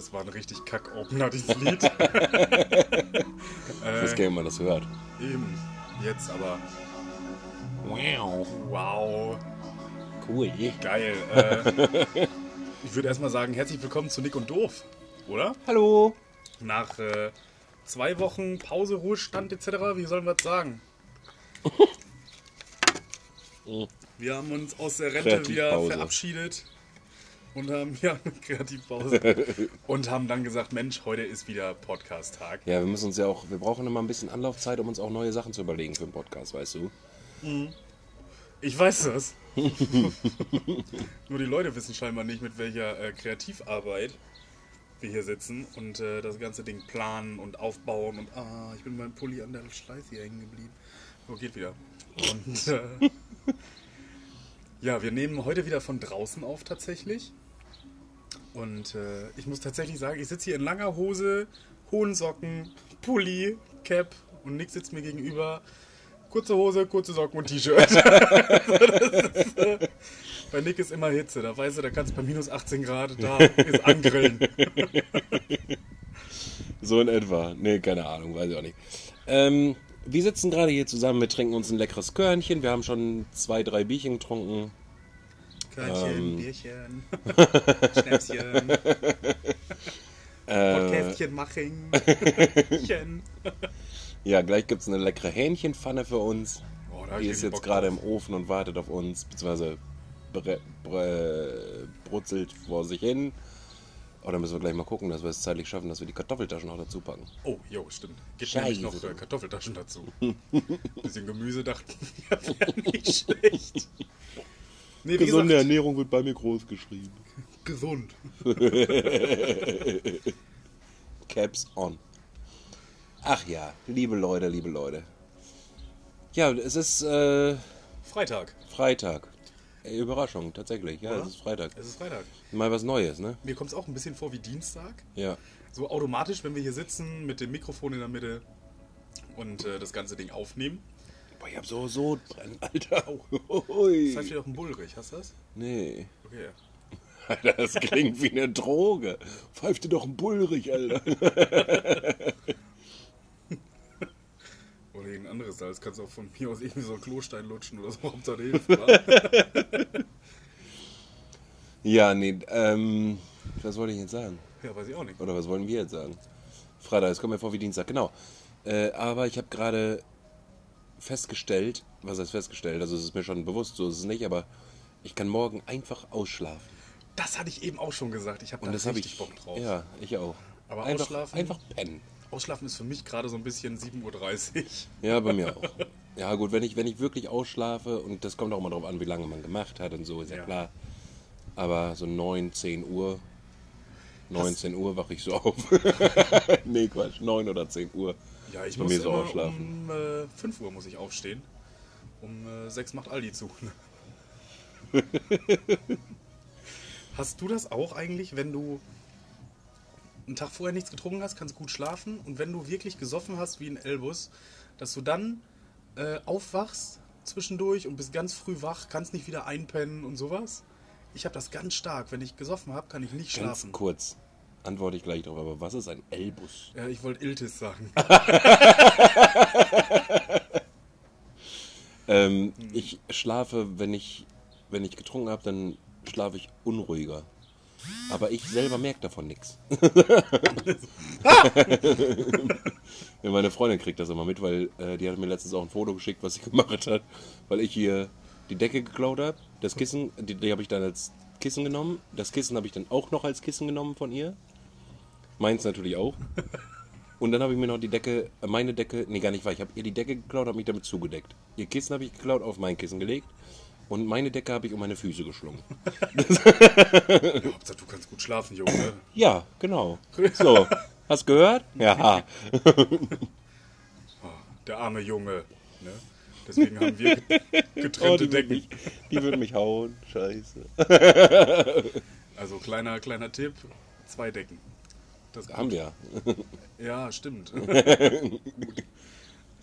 das war ein richtig Kack-Opener, dieses Lied. Ich weiß gar nicht, ob man das hört. Eben, jetzt aber. Wow. Wow, Cool. geil. Äh, ich würde erstmal sagen, herzlich willkommen zu Nick und Doof, oder? Hallo. Nach äh, zwei Wochen Pause, Ruhestand etc., wie sollen wir das sagen? Wir haben uns aus der Rente wieder verabschiedet und haben ja eine Kreativpause und haben dann gesagt, Mensch, heute ist wieder Podcast-Tag. Ja, wir müssen uns ja auch, wir brauchen immer ein bisschen Anlaufzeit, um uns auch neue Sachen zu überlegen für den Podcast, weißt du? Ich weiß das. Nur die Leute wissen scheinbar nicht, mit welcher äh, Kreativarbeit wir hier sitzen und äh, das ganze Ding planen und aufbauen und ah, ich bin beim Pulli an der Schleife hier hängen geblieben. So, geht wieder. Und äh, ja, wir nehmen heute wieder von draußen auf tatsächlich. Und äh, ich muss tatsächlich sagen, ich sitze hier in langer Hose, hohen Socken, Pulli, Cap und Nick sitzt mir gegenüber. Kurze Hose, kurze Socken und T-Shirt. Äh, bei Nick ist immer Hitze. Da weißt du, da kannst du bei minus 18 Grad, da ist angrillen. So in etwa. Nee, keine Ahnung, weiß ich auch nicht. Ähm, wir sitzen gerade hier zusammen, wir trinken uns ein leckeres Körnchen. Wir haben schon zwei, drei Bierchen getrunken. Körnchen, Ähm. Bierchen, Schnäpschen, Äh, Podcastchen, Maching, ja, gleich gibt es eine leckere Hähnchenpfanne für uns. Oh, Die ist jetzt gerade im Ofen und wartet auf uns, beziehungsweise bre, bre, brutzelt vor sich hin. Oder müssen wir gleich mal gucken, dass wir es zeitlich schaffen, dass wir die Kartoffeltaschen noch dazu packen. Oh, jo, stimmt. Gibt nämlich noch äh, Kartoffeltaschen dazu. Bisschen Gemüse dachten wir, wäre nicht schlecht. Nee, wie gesagt, Ernährung wird bei mir groß geschrieben. gesund. Caps on. Ach ja, liebe Leute, liebe Leute. Ja, es ist äh, Freitag. Freitag. Ey, Überraschung, tatsächlich. Ja, Oder? es ist Freitag. Es ist Freitag. Mal was Neues, ne? Mir kommt es auch ein bisschen vor wie Dienstag. Ja. So automatisch, wenn wir hier sitzen mit dem Mikrofon in der Mitte und äh, das ganze Ding aufnehmen. Boah, ich hab so Sodbrennen, Alter. Das Ui. heißt ja doch ein Bullrich, hast du das? Nee. Okay. Alter, das klingt wie eine Droge. Pfeift dir doch ein Bullrich, Alter. Oder irgendein anderes Salz. Kannst auch von mir aus irgendwie so einen Klostein lutschen oder so. Hauptsache hilft? Ja, nee, ähm, was wollte ich jetzt sagen? Ja, weiß ich auch nicht. Oder was wollen wir jetzt sagen? Freitag, es kommt mir vor wie Dienstag, genau. Äh, aber ich habe gerade festgestellt, was heißt festgestellt, also es ist mir schon bewusst, so ist es nicht, aber ich kann morgen einfach ausschlafen. Das hatte ich eben auch schon gesagt. Ich habe da das richtig ich. Bock drauf. Ja, ich auch. Aber einfach, ausschlafen? Einfach pennen. Ausschlafen ist für mich gerade so ein bisschen 7.30 Uhr. Ja, bei mir auch. Ja, gut, wenn ich, wenn ich wirklich ausschlafe, und das kommt auch immer darauf an, wie lange man gemacht hat und so, ist ja, Ja. klar. Aber so 9, 10 Uhr, 19 Uhr wache ich so auf. nee, Quatsch, 9 oder 10 Uhr. Ja, ich Bei muss mir so ausschlafen. um äh, 5 Uhr muss ich aufstehen. Um äh, 6 macht Aldi zu. hast du das auch eigentlich, wenn du einen Tag vorher nichts getrunken hast, kannst gut schlafen und wenn du wirklich gesoffen hast wie ein Elbus, dass du dann äh, aufwachst zwischendurch und bist ganz früh wach, kannst nicht wieder einpennen und sowas? Ich habe das ganz stark. Wenn ich gesoffen habe, kann ich nicht Ganz schlafen. kurz, antworte ich gleich drauf, aber was ist ein Elbus? Ja, ich wollte Iltis sagen. Ähm, Ich schlafe, wenn ich, wenn ich getrunken habe, dann schlafe ich unruhiger. Aber ich selber merke davon nichts. meine Freundin kriegt das immer mit, weil äh, die hat mir letztens auch ein Foto geschickt, was sie gemacht hat, weil ich hier die Decke geklaut habe. Das Kissen, die, die habe ich dann als Kissen genommen. Das Kissen habe ich dann auch noch als Kissen genommen von ihr. Meins natürlich auch. Und dann habe ich mir noch die Decke, äh, meine Decke, nee, gar nicht wahr. Ich habe ihr die Decke geklaut, habe mich damit zugedeckt. Ihr Kissen habe ich geklaut, auf mein Kissen gelegt. Und meine Decke habe ich um meine Füße geschlungen. Ja, Hauptsache, du kannst gut schlafen, Junge. Ja, genau. So, hast gehört? Ja. Der arme Junge. Ne? Deswegen haben wir get- Oh, getrennte die, wird Decken. mich, die wird mich hauen. Scheiße. Also kleiner, kleiner Tipp, zwei Decken. Das Haben wir. Ja, stimmt.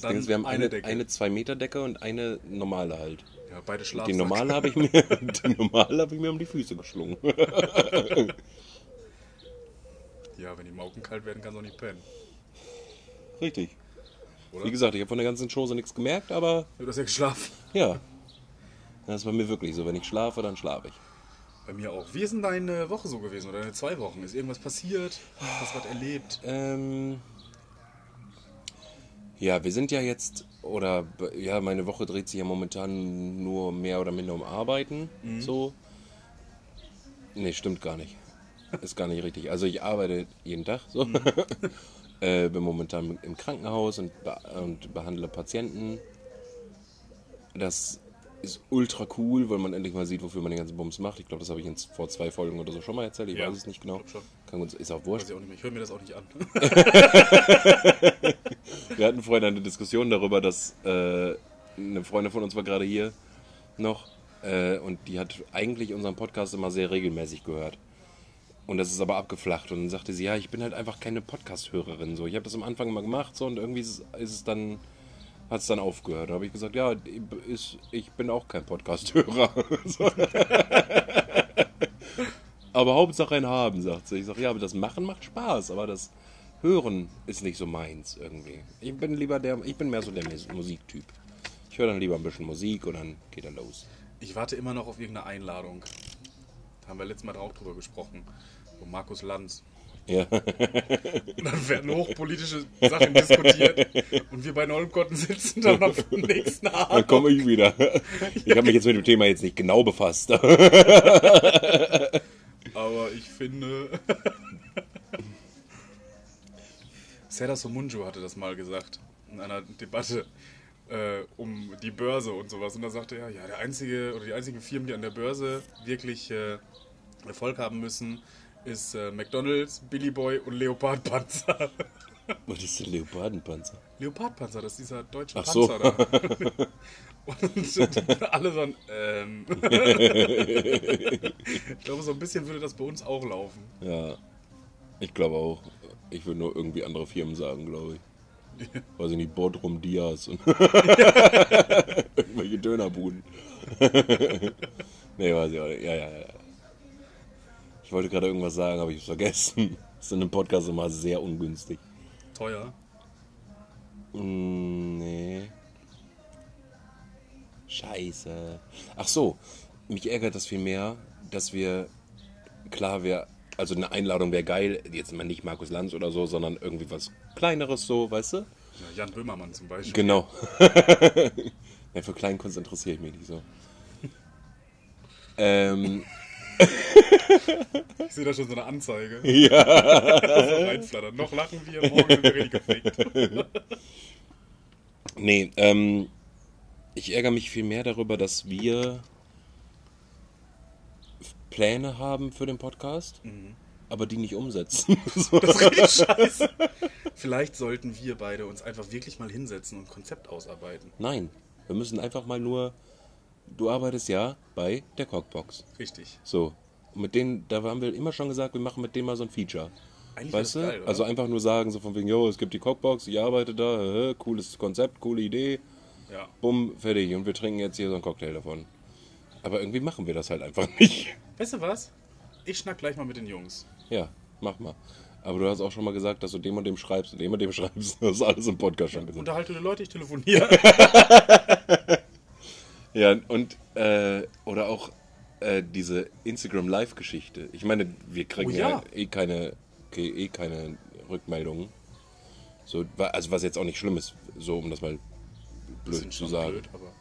Dann ist, wir haben eine, Decke. eine 2-Meter-Decke und eine normale halt. ja, beide Die Schlafsack. normale habe ich, mir- die normale habe ich mir um die Füße geschlungen. Ja, wenn die Mauken kalt werden, kannst du auch nicht pennen. Richtig. Oder? Wie gesagt, ich habe von der ganzen Chose nichts gemerkt, aber Du hast ja geschlafen. ja. Das ist bei mir wirklich so. Wenn ich schlafe, dann schlafe ich. Bei mir auch. Wie ist denn deine Woche so gewesen oder deine zwei Wochen? Ist irgendwas passiert? Hast du was erlebt? Ähm, ja, wir sind ja jetzt, oder ja, meine Woche dreht sich ja momentan nur mehr oder minder um Arbeiten. So. Nee, stimmt gar nicht. Ist gar nicht richtig. Also ich arbeite jeden Tag so. äh, bin momentan im Krankenhaus und, be und behandle Patienten. Das ist ultra cool, weil man endlich mal sieht, wofür man den ganzen Bums macht. Ich glaube, das habe ich jetzt vor zwei Folgen oder so schon mal erzählt. Ich Ja, weiß es nicht genau. Kann uns, ist auch wurscht. Weiß ich. Ich höre mir das auch nicht an. Wir hatten vorhin eine Diskussion darüber, dass äh, eine Freundin von uns war gerade hier noch äh, und die hat eigentlich unseren Podcast immer sehr regelmäßig gehört. Und das ist aber abgeflacht. Und dann sagte sie, ja, ich bin halt einfach keine Podcast-Hörerin. So. Ich habe das am Anfang immer gemacht so, und irgendwie ist, es- ist es dann, hat es dann aufgehört. Da habe ich gesagt, ja, ist, ich bin auch kein Podcast-Hörer. aber Hauptsache ein Haben, sagt sie. Ich sage, ja, aber das Machen macht Spaß, aber das Hören ist nicht so meins irgendwie. Ich bin lieber der, ich bin mehr so der Mus- Musiktyp. Ich höre dann lieber ein bisschen Musik und dann geht er los. Ich warte immer noch auf irgendeine Einladung. Da haben wir letztes Mal auch drüber gesprochen. Wo Markus Lanz. Ja, Und dann werden hochpolitische Sachen diskutiert. Und wir bei Nolmkotten sitzen dann am nächsten dann Abend. komme ich wieder. Ich habe mich jetzt mit dem Thema jetzt nicht genau befasst. Aber ich finde. Serdar Somunju hatte das mal gesagt in einer Debatte äh, um die Börse und sowas. Und da sagte er, ja, der einzige oder die einzigen Firmen, die an der Börse wirklich äh, Erfolg haben müssen, ist äh, McDonalds, Billy Boy und Leopard Panzer. Was ist denn Leopardenpanzer? Leopardpanzer, das ist dieser deutsche Ach so. Panzer da. Und alle so ein, ähm. ich glaube, so ein bisschen würde das bei uns auch laufen. Ja, ich glaube auch. Ich würde nur irgendwie andere Firmen sagen, glaube ich. Weiß ich nicht, Bodrum Diaz und irgendwelche Dönerbuden. nee, weiß ich auch nicht. Ja, ja, ja. Ich wollte gerade irgendwas sagen, aber ich hab's vergessen. Das ist in einem Podcast immer sehr ungünstig. Teuer. Mm, nee. Scheiße. Ach so, mich ärgert das viel mehr, dass wir, klar, wir, also eine Einladung wäre geil, jetzt mal nicht Markus Lanz oder so, sondern irgendwie was Kleineres so, weißt du? Ja, Jan Böhmermann zum Beispiel. Genau. ja, für Kleinkunst interessiere ich mich nicht so. ähm, Ich sehe da schon so eine Anzeige. ja. So reinflattern. Noch lachen wir, morgen sind wir richtig gefickt. Nee, ähm, ich ärgere mich viel mehr darüber, dass wir Pläne haben für den Podcast, aber die nicht umsetzen. so. Das ist richtig scheiße. Vielleicht sollten wir beide uns einfach wirklich mal hinsetzen und ein Konzept ausarbeiten. Nein, wir müssen einfach mal nur. Du arbeitest ja bei der Cockbox. Richtig. So. Und mit denen, da haben wir immer schon gesagt, wir machen mit denen mal so ein Feature. Eigentlich Weißt du? geil, also einfach nur sagen, so von wegen, jo, es gibt die Cockbox, ich arbeite da, cooles Konzept, coole Idee, ja. bumm, fertig. Und wir trinken jetzt hier so einen Cocktail davon. Aber irgendwie machen wir das halt einfach nicht. Weißt du was? Ich schnack gleich mal mit den Jungs. Ja, mach mal. Aber du hast auch schon mal gesagt, dass du dem und dem schreibst und dem und dem schreibst. Das ist alles im Podcast schon gesagt. Unterhalte die Leute, ich telefoniere. Ja, und, äh, oder auch äh, diese Instagram Live-Geschichte. Ich meine, wir kriegen Oh ja. ja. eh keine, eh keine Rückmeldungen. So, also was jetzt auch nicht schlimm ist, so um das mal blöd zu sagen. blöd, aber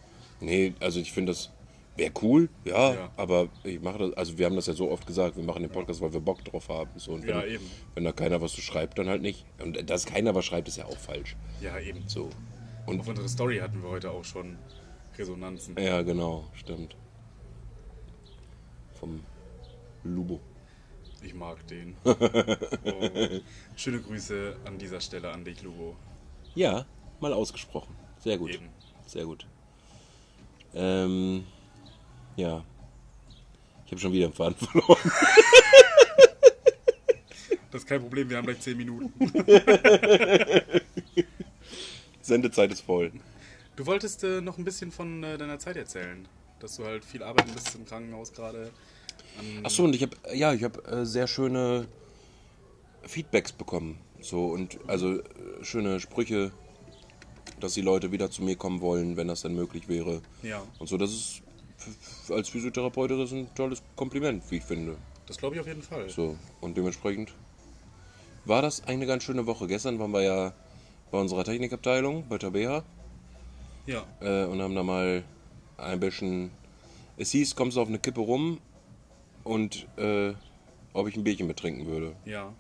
Nee, also ich finde das wäre cool, ja, Ja. aber ich mache das, also wir haben das ja so oft gesagt, wir machen den Podcast, weil wir Bock drauf haben. So, und wenn, Ja, eben. wenn da keiner was zu schreibt, dann halt nicht. Und dass keiner was schreibt, ist ja auch falsch. ja, eben. So. Und Auf unsere Story hatten wir heute auch schon Resonanzen. Ja, genau, stimmt. Vom Lubo. Ich mag den. Oh. Schöne Grüße an dieser Stelle an dich, Lugo. Ja, mal ausgesprochen. Sehr gut. Eben. Sehr gut. Ähm, ja. Ich habe schon wieder einen Faden verloren. Das ist kein Problem, wir haben gleich 10 Minuten. Sendezeit ist voll. Du wolltest äh, noch ein bisschen von äh, deiner Zeit erzählen. Dass du halt viel arbeiten bist im Krankenhaus gerade. An- Achso, und ich habe, ja, ich habe äh, sehr schöne Feedbacks bekommen. So und also äh, schöne Sprüche, dass die Leute wieder zu mir kommen wollen, wenn das dann möglich wäre. Ja. Und so, das ist als Physiotherapeut das ist ein tolles Kompliment, wie ich finde. Das glaube ich auf jeden Fall. So, und dementsprechend war das eine ganz schöne Woche. Gestern waren wir ja bei unserer Technikabteilung, bei Tabea, Ja. äh, und haben da mal ein bisschen. Es hieß, kommst du auf eine Kippe rum und äh, ob ich ein Bierchen mittrinken würde. Ja.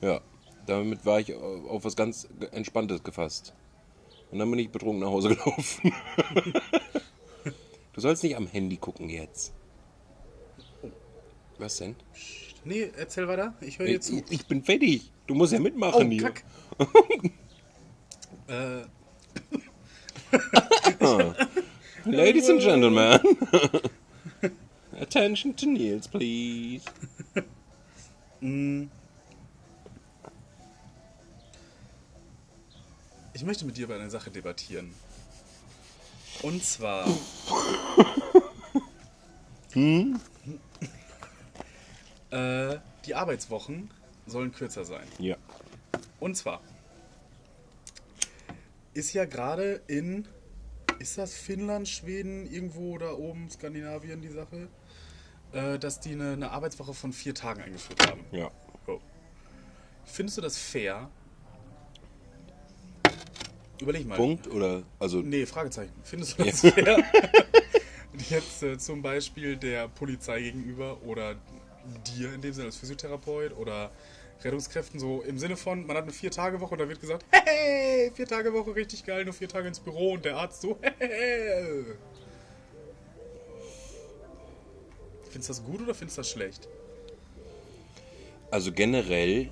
Ja, damit war ich au- auf was ganz Entspanntes gefasst. Und dann bin ich betrunken nach Hause gelaufen. du sollst nicht am Handy gucken jetzt. Was denn? Nee, erzähl weiter. Ich höre dir Ich, zu. ich bin fertig. Du musst ja mitmachen Oh, hier. Kack. äh, Ladies and Gentlemen. Attention to Nils, please. ich möchte mit dir über eine Sache debattieren. Und zwar. äh, die Arbeitswochen sollen kürzer sein. Ja. Und zwar ist ja gerade in, ist das Finnland, Schweden, irgendwo da oben, Skandinavien die Sache, äh, dass die eine, eine Arbeitswoche von vier Tagen eingeführt haben. Ja. So. Findest du das fair? Überleg mal. Punkt oder also Nee, Fragezeichen. Findest du das fair? Jetzt äh, zum Beispiel der Polizei gegenüber oder dir in dem Sinne als Physiotherapeut oder Rettungskräften so im Sinne von, man hat eine Vier-Tage-Woche und da wird gesagt, hey, Vier-Tage-Woche, richtig geil, nur vier Tage ins Büro und der Arzt so, hey. Findest du das gut oder findest du das schlecht? Also generell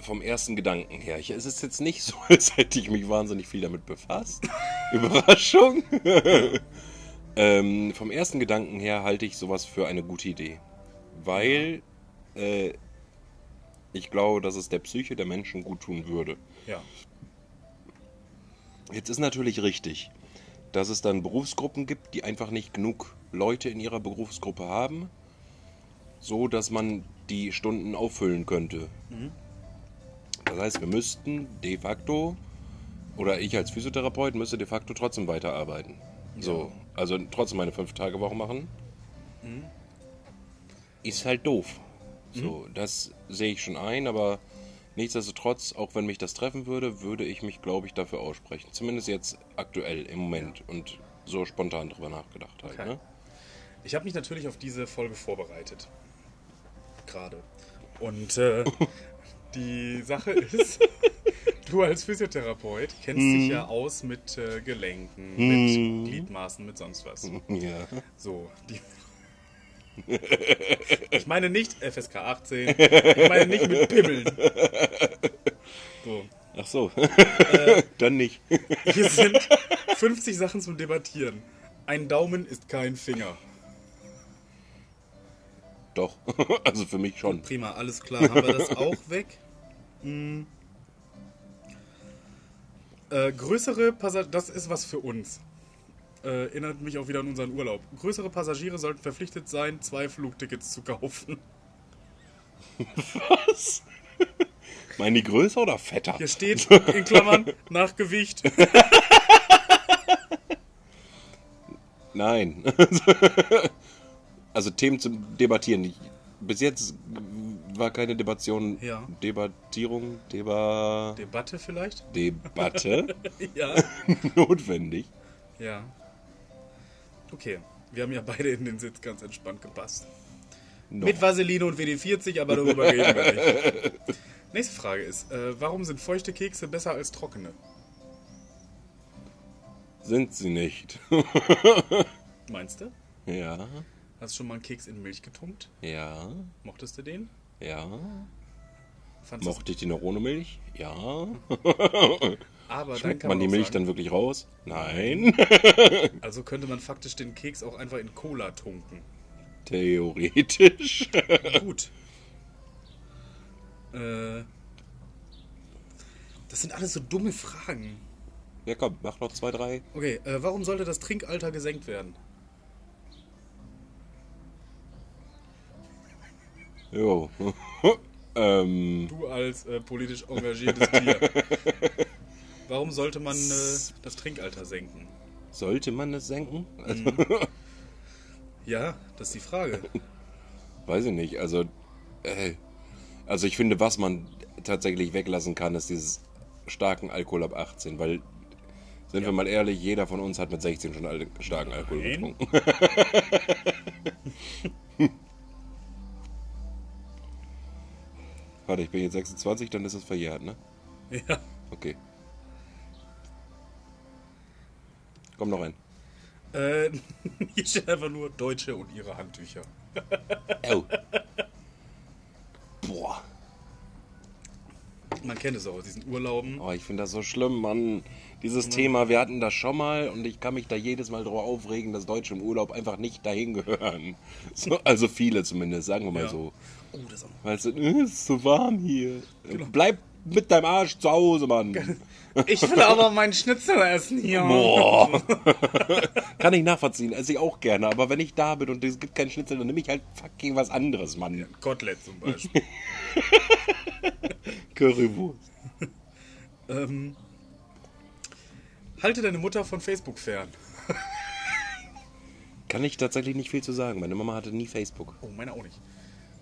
vom ersten Gedanken her. Ich, es ist jetzt nicht so, als hätte ich mich wahnsinnig viel damit befasst. Überraschung. ähm, vom ersten Gedanken her halte ich sowas für eine gute Idee. Weil äh, ich glaube, dass es der Psyche der Menschen gut tun würde. Ja. Jetzt ist natürlich richtig, dass es dann Berufsgruppen gibt, die einfach nicht genug Leute in ihrer Berufsgruppe haben, so dass man die Stunden auffüllen könnte. Das heißt, wir müssten de facto, oder ich als Physiotherapeut müsste de facto trotzdem weiterarbeiten. So, also trotzdem meine Fünf-Tage-Woche machen. Ist halt doof. So, das sehe ich schon ein, aber nichtsdestotrotz, auch wenn mich das treffen würde, würde ich mich, glaube ich, dafür aussprechen. Zumindest jetzt aktuell, im Moment und so spontan drüber nachgedacht halt. Okay. Ne? Ich habe mich natürlich auf diese Folge vorbereitet. Gerade. Und äh, die Sache ist, du als Physiotherapeut kennst dich ja aus mit äh, Gelenken, mit Gliedmaßen, mit sonst was. Ja. So, die. Ich meine nicht FSK 18, ich meine nicht mit Pimmeln. So, Ach so. Dann nicht. hier sind 50 Sachen zum Debattieren. Ein Daumen ist kein Finger. Doch. Also für mich schon. Prima, alles klar. Haben wir das auch weg? Hm. Äh, größere Passagiere, das ist was für uns. Äh, erinnert mich auch wieder an unseren Urlaub. Größere Passagiere sollten verpflichtet sein, zwei Flugtickets zu kaufen. Was? Meinen die größer oder fetter? Hier steht in Klammern nach Gewicht. Nein. Also Themen zum Debattieren. Bis jetzt war keine Debattion, Ja. Debattierung, Deba, Debatte vielleicht? Debatte Ja. notwendig. Ja. Okay. Wir haben ja beide in den Sitz ganz entspannt gepasst. Noch. Mit Vaseline und WD-40, aber darüber reden wir nicht. Nächste Frage ist, äh, warum sind feuchte Kekse besser als trockene? Sind sie nicht. Meinst du? ja, Hast du schon mal einen Keks in Milch getunkt? ja, Mochtest du den? ja. Fandst Mochte ich die noch ohne Milch? Ja. Aber dann Schmeckt kann man die Milch sagen, dann wirklich raus? Nein. Also könnte man faktisch den Keks auch einfach in Cola tunken. Theoretisch. Gut. Äh, das sind alles so dumme Fragen. Ja komm, mach noch zwei, drei. Okay, äh, warum sollte das Trinkalter gesenkt werden? Jo. Ähm, Du als äh, politisch engagiertes Tier. Warum sollte man äh, das Trinkalter senken? sollte man das senken? Also, Ja, das ist die Frage. Weiß ich nicht. Also, äh, also ich finde, was man tatsächlich weglassen kann, ist dieses starken Alkohol ab 18, weil sind wir mal ehrlich, jeder von uns hat mit 16 schon al starken Alkohol Nein. getrunken. Warte, ich bin jetzt 26, dann ist es verjährt, ne? Ja. Okay. Komm noch ein. Äh, hier steht einfach nur Deutsche und ihre Handtücher. Oh. Boah. Man kennt es auch aus diesen Urlauben. Oh, ich finde das so schlimm, Mann. Dieses Thema, wir hatten das schon mal und ich kann mich da jedes Mal drüber aufregen, dass Deutsche im Urlaub einfach nicht dahin gehören. So, also viele zumindest, sagen wir mal Ja. so. Oh, das ist auch Weil es äh, es ist so warm hier. Bleib mit deinem Arsch zu Hause, Mann. Ich will aber meinen Schnitzel essen hier. Boah. kann ich nachvollziehen, esse ich auch gerne. Aber wenn ich da bin und es gibt keinen Schnitzel, dann nehme ich halt fucking was anderes, Mann. Kotelett zum Beispiel. Currywurst. ähm, halte deine Mutter von Facebook fern. Kann ich tatsächlich nicht viel zu sagen. Meine Mama hatte nie Facebook. Oh, meine auch nicht.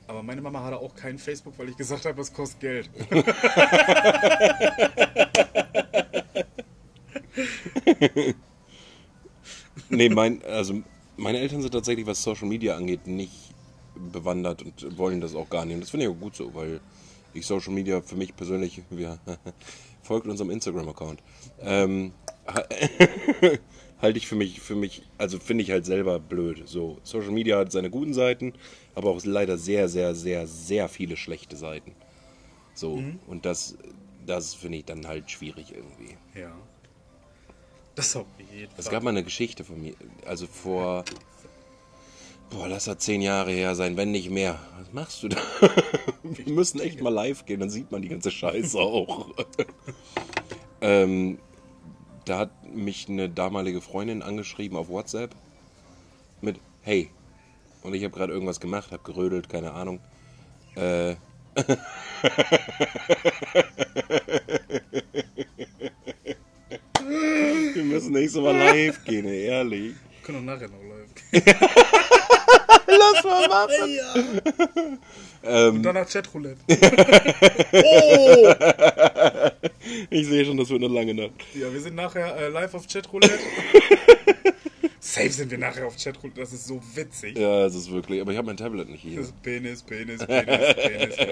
Aber meine Mama hatte auch kein Facebook, weil ich gesagt habe, es kostet Geld. Nee, mein, also meine Eltern sind tatsächlich, was Social Media angeht, nicht bewandert und wollen das auch gar nicht. Und das finde ich auch gut so, weil ich Social Media für mich persönlich, wir folgt unserem Instagram-Account, ähm, halte ich für mich, für mich, also finde ich halt selber blöd. So, Social Media hat seine guten Seiten, aber auch leider sehr, sehr, sehr, sehr viele schlechte Seiten. So, und das, das finde ich dann halt schwierig irgendwie. Ja. Das auf jeden Es Fall. gab mal eine Geschichte von mir, also vor, boah, lass das zehn Jahre her sein, wenn nicht mehr. Was machst du da? Wir müssen echt mal live gehen, dann sieht man die ganze Scheiße auch. ähm, da hat mich eine damalige Freundin angeschrieben auf WhatsApp mit Hey. Und ich habe gerade irgendwas gemacht, habe gerödelt, keine Ahnung. Äh, Wir müssen nächstes Mal live gehen, ehrlich. Wir können auch nachher noch live gehen. Lass mal machen. Und Und danach Chatroulette. Ich sehe schon, das wird eine lange Nacht. Ja, wir sind nachher äh, live auf Chatroulette. Safe sind wir nachher auf Chatroulette. Das ist so witzig. Ja, das ist wirklich. Aber ich habe mein Tablet nicht hier. Das ist Penis, Penis, Penis, Penis. Ja.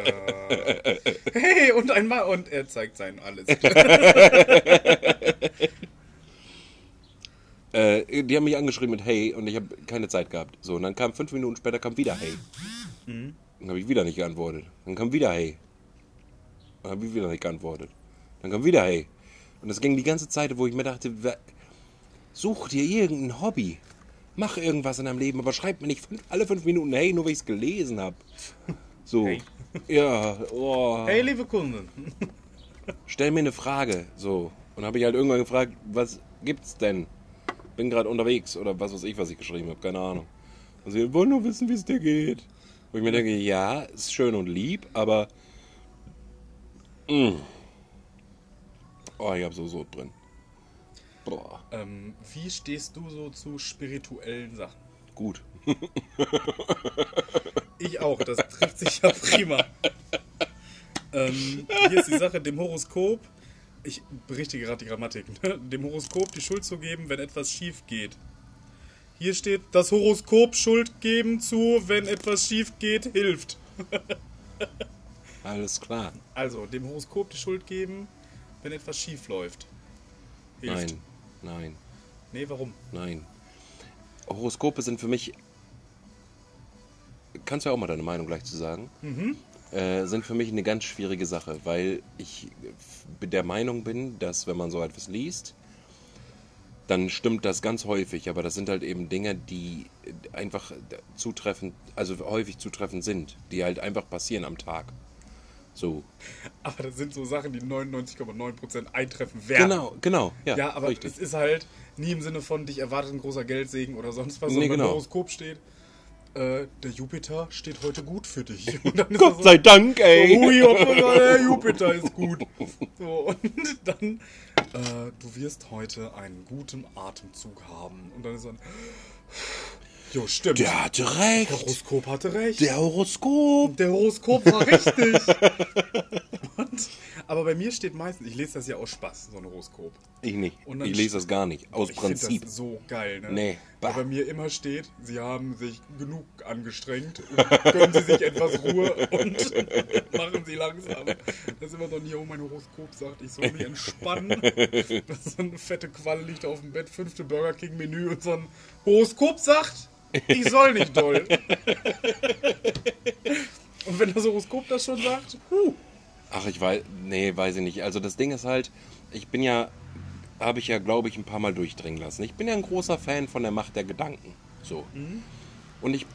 Hey, und ein Mann. Und er zeigt sein alles. Äh, die haben mich angeschrieben mit Hey und ich habe keine Zeit gehabt. So, und dann kam fünf Minuten später kam wieder Hey. Dann habe ich wieder nicht geantwortet. Dann kam wieder Hey. Dann habe ich wieder nicht geantwortet. Dann kam wieder Hey. Und das ging die ganze Zeit, wo ich mir dachte, such dir irgendein Hobby. Mach irgendwas in deinem Leben, aber schreib mir nicht fünf, alle fünf Minuten Hey, nur weil ich es gelesen habe. So. Hey. Ja, oh. Hey, liebe Kunden. stell mir eine Frage. So. Und habe ich halt irgendwann gefragt, was gibt's denn? Bin gerade unterwegs oder was weiß ich, was ich geschrieben habe, keine Ahnung. Und sie wollen nur wissen, wie es dir geht. Wo ich mir denke, ja, ist schön und lieb, aber. Mm. Oh, ich hab so Sod drin. Boah, Ähm, wie stehst du so zu spirituellen Sachen? gut. Ich auch, das trifft sich ja prima. Ähm, hier ist die Sache, dem Horoskop, ich berichte gerade die Grammatik, ne? dem Horoskop die Schuld zu geben, wenn etwas schief geht. Hier steht, das Horoskop Schuld geben zu, wenn etwas schief geht, hilft. Alles klar. Also, dem Horoskop die Schuld geben, wenn etwas schief läuft. Hilft. Nein, nein, Nee, warum? nein. Horoskope sind für mich. Kannst du ja auch mal deine Meinung gleich zu sagen? Äh, sind für mich eine ganz schwierige Sache, weil ich der Meinung bin, dass wenn man so etwas liest, dann stimmt das ganz häufig, aber das sind halt eben Dinge, die einfach zutreffend, also häufig zutreffend sind, die halt einfach passieren am Tag. So. Aber das sind so Sachen, die 99,9% eintreffen werden. Genau, genau, ja, Ja, aber richtig. es ist halt nie im Sinne von, dich erwartet ein großer Geldsegen oder sonst was, Nee, sondern genau. im Horoskop steht, äh, der Jupiter steht heute gut für dich. Gott so, sei Dank, ey. Ui, der Jupiter ist gut. So, und dann, äh, du wirst heute einen guten Atemzug haben. Und dann ist dann, jo, stimmt. Der hatte recht. Der Horoskop hatte recht. Der Horoskop. Der Horoskop war richtig. Und, aber bei mir steht meistens, ich lese das ja aus Spaß, so ein Horoskop. Ich nicht. Ich lese das gar nicht. Aus ich Prinzip. das so geil, ne? Nee. Weil Bah. bei mir immer steht, sie haben sich genug angestrengt, gönnen sie sich etwas Ruhe und machen sie langsam. Das ist immer so ein, yo, mein Horoskop sagt, ich soll mich entspannen. Das ist so eine fette Qualle liegt auf dem Bett, fünfte Burger King Menü und so ein Horoskop sagt, ich soll nicht doll. Und wenn das Horoskop das schon sagt, huh, Ach, ich weiß, nee, weiß ich nicht. Also das Ding ist halt, ich bin ja, habe ich ja, glaube ich, ein paar Mal durchdringen lassen. Ich bin ja ein großer Fan von der Macht der Gedanken. So. Und ich äh,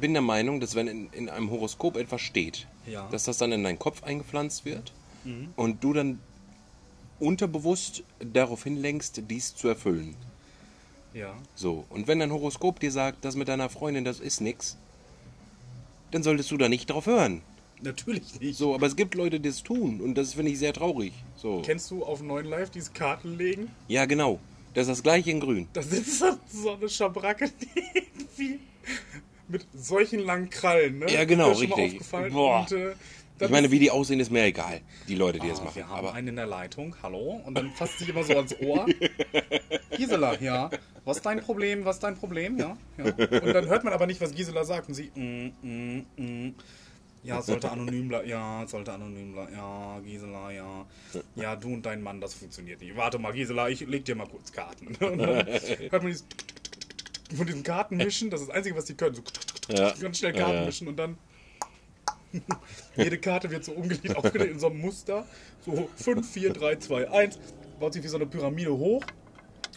bin der Meinung, dass wenn in, in einem Horoskop etwas steht, Ja. dass das dann in deinen Kopf eingepflanzt wird und du dann unterbewusst darauf hinlenkst, dies zu erfüllen. ja, So, und wenn dein Horoskop dir sagt, das mit deiner Freundin, das ist nix, dann solltest du da nicht drauf hören. Natürlich nicht. So, aber es gibt Leute, die es tun und das finde ich sehr traurig. So. Kennst du auf 9 Live diese Karten legen? Ja, genau. Das ist das gleiche in grün. Da sitzt so eine Schabracke, die irgendwie mit solchen langen Krallen, ne? Ja, genau, richtig. aufgefallen? Boah. Und, äh, Ich meine, wie die aussehen, ist mir egal. Die Leute, die das Ah, machen. wir haben Aber einen in der Leitung, hallo, und dann fasst sich immer so ans Ohr. Gisela, ja, was ist dein Problem, was ist dein Problem, ja, ja. Und dann hört man aber nicht, was Gisela sagt und sie, mm, mm, mm. Ja, sollte anonym bleiben, ja, sollte anonym bleiben, ja, Gisela, ja, ja, du und dein Mann, das funktioniert nicht. Warte mal, Gisela, ich leg dir mal kurz Karten. Und dann hört man dieses von diesen Karten mischen, das ist das Einzige, was die können, so Ja. ganz schnell Karten ja. mischen und dann jede Karte wird so umgelegt, aufgelegt in so einem Muster. So 5, 4, 3, 2, 1. Baut sich wie so eine Pyramide hoch.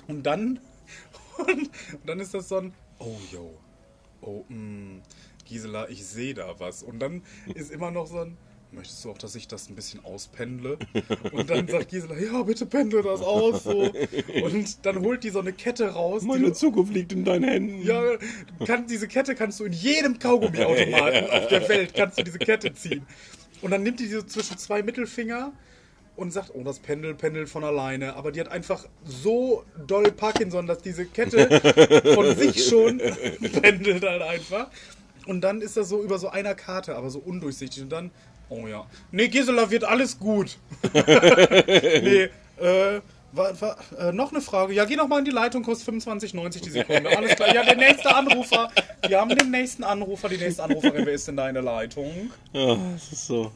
Und dann. Und, dann ist das so ein. Oh, yo. Oh, mh. Gisela, ich sehe da was. Und dann ist immer noch so ein. Möchtest du auch, dass ich das ein bisschen auspendle? Und dann sagt Gisela, ja, bitte pendle das aus. So. Und dann holt die so eine Kette raus. meine Zukunft liegt in deinen Händen. ja, du kannst, diese Kette kannst du in jedem Kaugummiautomaten auf der Welt kannst du diese Kette ziehen. Und dann nimmt die so zwischen zwei Mittelfinger und sagt, oh, das Pendel pendelt von alleine. Aber die hat einfach so doll Parkinson, dass diese Kette von sich schon pendelt halt einfach. Und dann ist das so über so einer Karte, aber so undurchsichtig. Und dann, oh ja. Nee, Gisela wird alles gut. nee, äh, war, war, äh, noch eine Frage. Ja, geh noch mal in die Leitung, kostet 25,90 die Sekunde. Alles klar. Ja, der nächste Anrufer. Wir haben den nächsten Anrufer, die nächste Anruferin. Wer ist denn da in der Leitung? Ja, das ist so.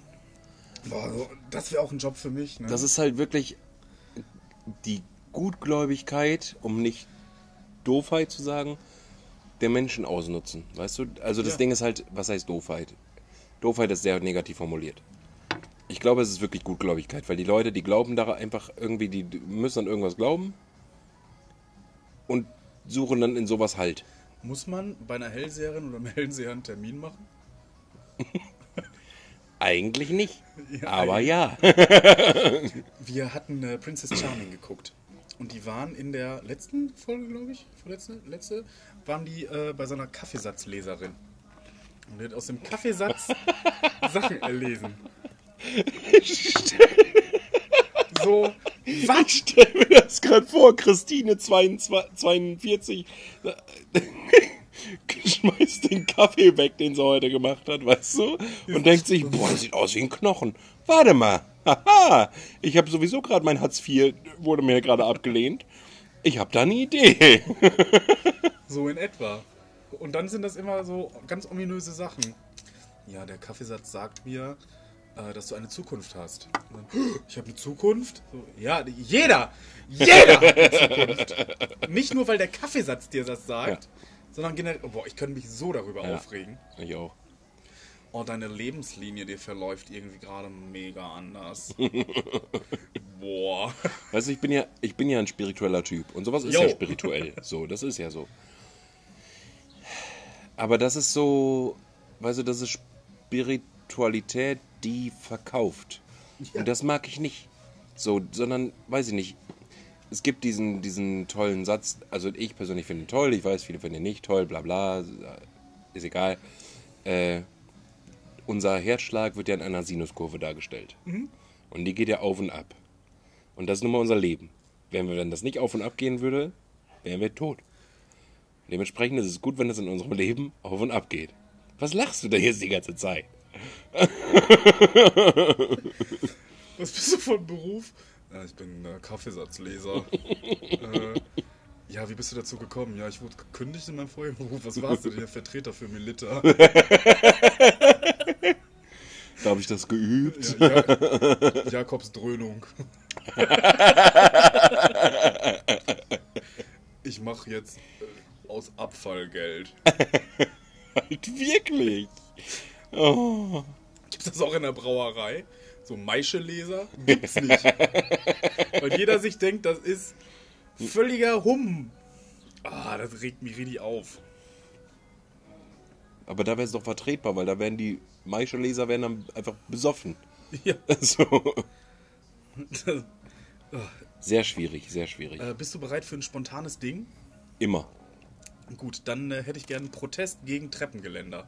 Boah, das wäre auch ein Job für mich. Ne? Das ist halt wirklich die Gutgläubigkeit, um nicht Doofheit zu sagen, der Menschen ausnutzen. Weißt du? Also das Ja. Ding ist halt, was heißt Doofheit? Doofheit ist sehr negativ formuliert. Ich glaube, es ist wirklich Gutgläubigkeit, weil die Leute, die glauben da einfach irgendwie, die müssen an irgendwas glauben und suchen dann in sowas halt. Muss man bei einer Hellseherin oder einem Hellseher einen Termin machen? Eigentlich nicht. Ja, aber ja. Wir hatten äh, Princess Charming geguckt. Und die waren in der letzten Folge, glaube ich, vorletzte, letzte, waren die äh, bei so einer Kaffeesatzleserin. Und die hat aus dem Kaffeesatz Sachen erlesen. So, was? stell mir das gerade vor, Christine 22, 42 schmeißt den Kaffee weg, den sie heute gemacht hat, weißt du? Und denkt sich, boah, das sieht aus wie ein Knochen. Warte mal. Haha, ich habe sowieso gerade mein Hartz IV, wurde mir gerade abgelehnt. Ich habe da eine Idee. So in etwa. Und dann sind das immer so ganz ominöse Sachen. Ja, der Kaffeesatz sagt mir, äh, dass du eine Zukunft hast. Dann, ich habe eine Zukunft? So, ja, jeder! Jeder hat eine Zukunft! Nicht nur, weil der Kaffeesatz dir das sagt, sondern generell, oh, boah, ich könnte mich so darüber Ja. aufregen. Ich auch. Oh, deine Lebenslinie, die verläuft irgendwie gerade mega anders. Boah. Weißt du, ich bin ja, ich bin ja ein spiritueller Typ. Und sowas ist Jo. ja spirituell. So, das ist ja so. Aber das ist so, weißt du, das ist Spiritualität, die verkauft. Ja. Und das mag ich nicht. So, sondern, weiß ich nicht. Es gibt diesen, diesen tollen Satz, also ich persönlich finde ihn toll, ich weiß, viele finden ihn nicht toll, bla bla. ist egal. Äh, unser Herzschlag wird ja in einer Sinuskurve dargestellt. Und die geht ja auf und ab. Und das ist nun mal unser Leben. Wenn, wir, wenn das nicht auf und ab gehen würde, wären wir tot. Dementsprechend ist es gut, wenn das in unserem Leben auf und ab geht. Was lachst du da jetzt die ganze Zeit? Was bist du von Beruf? Ja, ich bin äh, Kaffeesatzleser. äh, ja, wie bist du dazu gekommen? Ja, ich wurde gekündigt in meinem vorigen Beruf. Was warst du denn? Vertreter für Milita. Da habe ich das geübt. Ja, ja, Jakobs Dröhnung. ich mache jetzt äh, aus Abfallgeld. Halt wirklich. Oh. Gibt das auch in der Brauerei? So Maischeleser? Gibt's nicht. Weil jeder sich denkt, das ist völliger Hum. Ah, das regt mich richtig auf. Aber da wäre es doch vertretbar, weil da werden die Maische-Leser werden dann einfach besoffen. Ja. So. Das, Sehr schwierig, sehr schwierig. äh, bist du bereit für ein spontanes Ding? Immer. Gut, dann äh, hätte ich gerne einen Protest gegen Treppengeländer.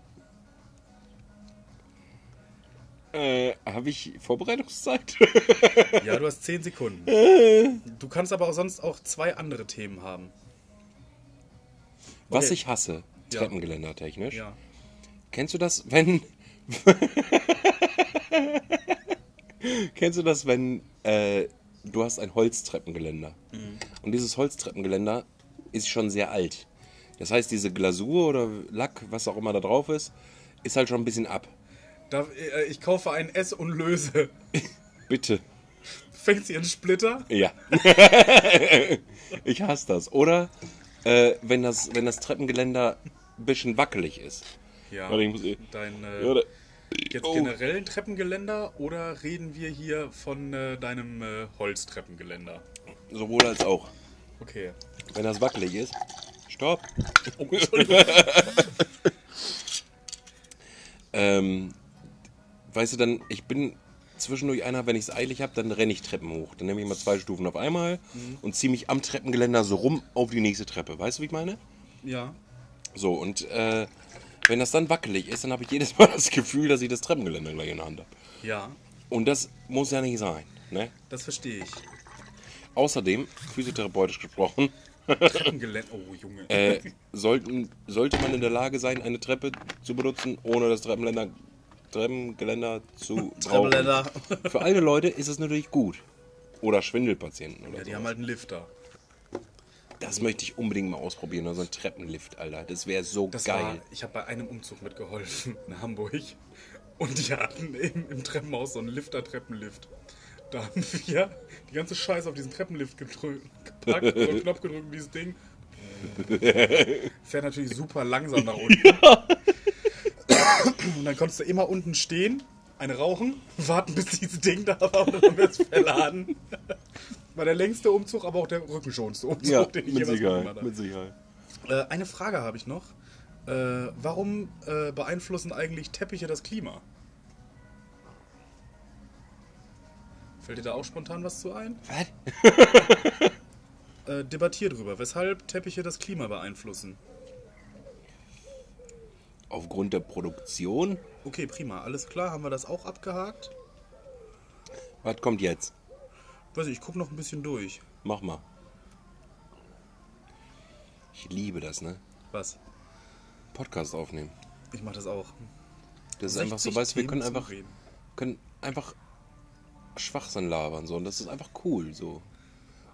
Äh, habe ich Vorbereitungszeit? Ja, du hast 10 Sekunden. Du kannst aber auch sonst auch zwei andere Themen haben. Was Okay. ich hasse. Treppengeländer technisch. Ja. Kennst du das, wenn. Kennst du das, wenn äh, du hast ein Holztreppengeländer? Und dieses Holztreppengeländer ist schon sehr alt. Das heißt, diese Glasur oder Lack, was auch immer da drauf ist, ist halt schon ein bisschen ab. Da, äh, ich kaufe ein S und löse. Bitte. Fängt sie in Splitter? Ja. ich hasse das. Oder äh, wenn, das, wenn das Treppengeländer ein bisschen wackelig ist. Ja. Warte, ich muss, eh- Dein äh, ja, da- jetzt oh. generell ein Treppengeländer oder reden wir hier von äh, deinem äh, Holztreppengeländer? sowohl als auch. Okay. Wenn das wackelig ist. Stopp. Oh. Ähm, weißt du, dann, ich bin zwischendurch einer, wenn ich es eilig habe, dann renne ich Treppen hoch. Dann nehme ich mal zwei Stufen auf einmal und ziehe mich am Treppengeländer so rum auf die nächste Treppe. Weißt du, wie ich meine? ja. So, und äh, wenn das dann wackelig ist, dann habe ich jedes Mal das Gefühl, dass ich das Treppengeländer gleich in der Hand habe. Ja. Und das muss ja nicht sein. Ne? Das verstehe ich. Außerdem, physiotherapeutisch gesprochen, Treppengeländer. Oh, Junge. äh, sollten, sollte man in der Lage sein, eine Treppe zu benutzen, ohne das Treppengeländer, Treppengeländer zu. Treppengeländer. Für alte Leute ist es natürlich gut. Oder Schwindelpatienten oder Ja, die so. haben halt einen Lifter. Das möchte ich unbedingt mal ausprobieren. oder So ein Treppenlift, Alter. Das wäre so Das geil. war, ich habe bei einem Umzug mitgeholfen in Hamburg. Und die hatten im, im Treppenhaus so einen Lifter-Treppenlift. Da haben wir die ganze Scheiße auf diesen Treppenlift gedrückt, gepackt, so einen Knopf gedrückt und dieses Ding. Fährt natürlich super langsam nach unten. Und dann konntest du immer unten stehen, eine rauchen, warten, bis dieses Ding da war und dann wird es verladen. War der längste Umzug, aber auch der rückenschonendste Umzug, ja, den ich mit jemals gemacht habe. Mit Sicherheit. Äh, eine Frage habe ich noch. Äh, warum äh, beeinflussen eigentlich Teppiche das Klima? Fällt dir da auch spontan was zu ein? Was? Äh, debattier drüber, weshalb Teppiche das Klima beeinflussen. Aufgrund der Produktion? Okay, prima, alles klar, haben wir das auch abgehakt? Was kommt jetzt? Weiß ich, ich gucke noch ein bisschen durch. Mach mal. Ich liebe das, ne? Was? Podcast aufnehmen. Ich mache das auch. Das ist einfach so, 60 weißt du, wir können einfach, Reden. können einfach Schwachsinn labern, so. Und das ist einfach cool, so.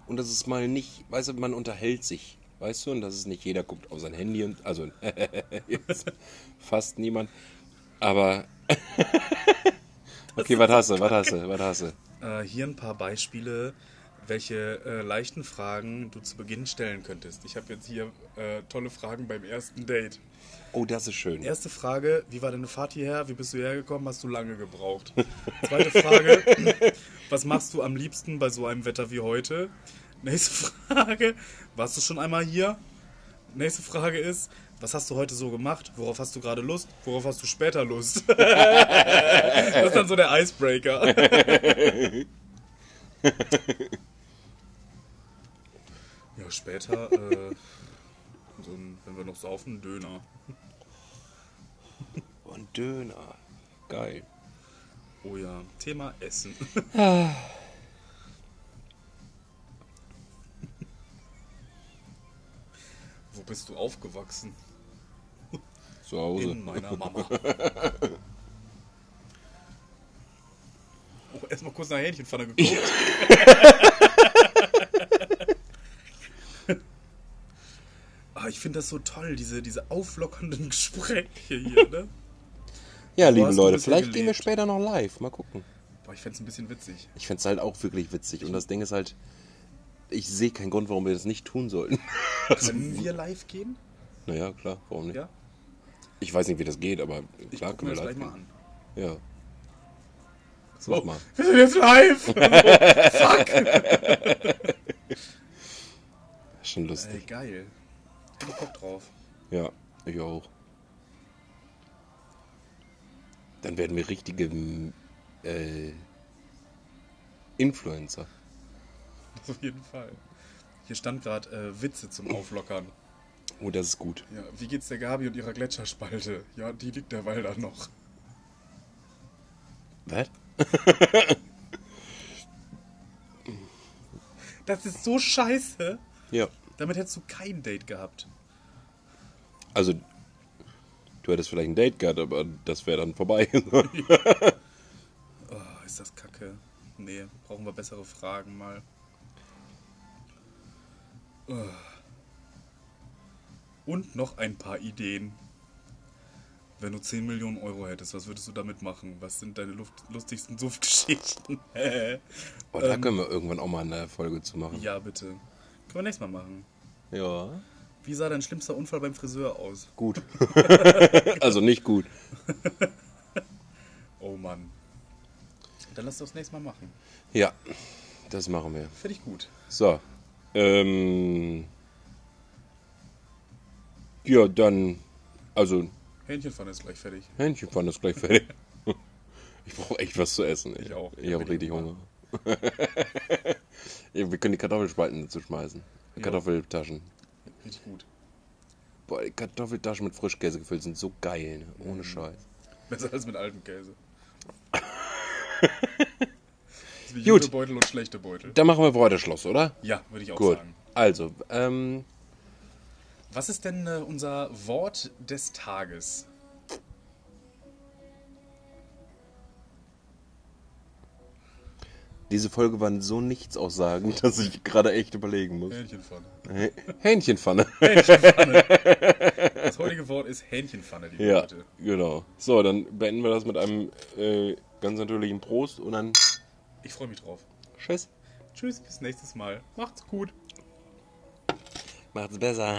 Und das ist mal nicht, weißt du, man unterhält sich, weißt du, und das ist nicht jeder guckt auf sein Handy und, also, fast niemand. Aber, okay, was hast du, was hast du, was hast du? Äh, hier ein paar Beispiele, welche äh, leichten Fragen du zu Beginn stellen könntest. Ich habe jetzt hier äh, tolle Fragen beim ersten Date. Oh, das ist schön. Erste Frage, wie war deine Fahrt hierher? Wie bist du hierher gekommen? Hast du lange gebraucht? Zweite Frage, was machst du am liebsten bei so einem Wetter wie heute? Nächste Frage, warst du schon einmal hier? Nächste Frage ist, was hast du heute so gemacht? Worauf hast du gerade Lust? Worauf hast du später Lust? das ist dann so der Icebreaker. ja, später, äh, so ein, wenn wir noch saufen, Döner. Und Döner. Geil. Oh ja, Thema Essen. Wo bist du aufgewachsen? Zu Hause. In meiner Mama. Oh, erstmal kurz nach Hähnchenpfanne geguckt. ah, ich finde das so toll, diese, diese auflockernden Gespräche hier, ne? Ja, liebe hast du Leute, vielleicht gehen wir gelebt? später noch live. Mal gucken. Boah, ich fände es ein bisschen witzig. Ich find's halt auch wirklich witzig. Und das Ding ist halt, ich sehe keinen Grund, warum wir das nicht tun sollten. Können wir live gehen? naja, klar, warum nicht? Ja? Ich weiß nicht, wie das geht, aber Ich klar können wir das gleich live mal gehen. an. Ja. So, Mach mal. wir sind jetzt live! Fuck! Schon Ey, lustig. geil. Ich hab Bock drauf. Ja, ich auch. Dann werden wir richtige äh, Influencer. Auf jeden Fall. Hier stand gerade äh, Witze zum Auflockern. Oh, das ist gut. Ja, wie geht's der Gabi und ihrer Gletscherspalte? Ja, die liegt derweil da noch. Was? Das ist so scheiße. Ja. Damit hättest du kein Date gehabt. Also, du hättest vielleicht ein Date gehabt, aber das wäre dann vorbei. Oh, ist das kacke. Nee, brauchen wir bessere Fragen mal. Oh. Und noch ein paar Ideen. Wenn du 10 Millionen Euro hättest, was würdest du damit machen? Was sind deine Luft lustigsten Suftgeschichten? oh, da können wir irgendwann auch mal eine Folge zu machen. ja, bitte. Können wir nächstes Mal machen. Ja. Wie sah dein schlimmster Unfall beim Friseur aus? Gut. also nicht gut. Oh Mann. Dann lass das nächste Mal machen. Ja, das machen wir. Finde ich gut. So. Ähm. Ja, dann. Also, Hähnchenpfanne ist gleich fertig. Hähnchenpfanne ist gleich fertig. Ich brauche echt was zu essen. ey. Ich auch. Ich habe richtig Hunger. ja, wir können die Kartoffelspalten dazu schmeißen. Ja. Kartoffeltaschen. Richtig gut. Boah, die Kartoffeltaschen mit Frischkäse gefüllt sind so geil. Ne? Mhm. Ohne Scheiß. Besser als mit altem Käse. Gut. gute Beutel und schlechte Beutel. Dann machen wir Schluss, oder? Ja, würde ich auch Gut. sagen. Also, ähm, Was ist denn äh, unser Wort des Tages? diese Folge war so nichtssaussagend, dass ich gerade echt überlegen muss. Hähnchenpfanne. Hä- Hähnchenpfanne. Hähnchenpfanne. Das heutige Wort ist Hähnchenpfanne, liebe Ja, Leute. genau. So, dann beenden wir das mit einem äh, ganz natürlichen Prost und dann Ich freue mich drauf. Tschüss. Tschüss, bis nächstes Mal. Macht's gut. Macht's besser.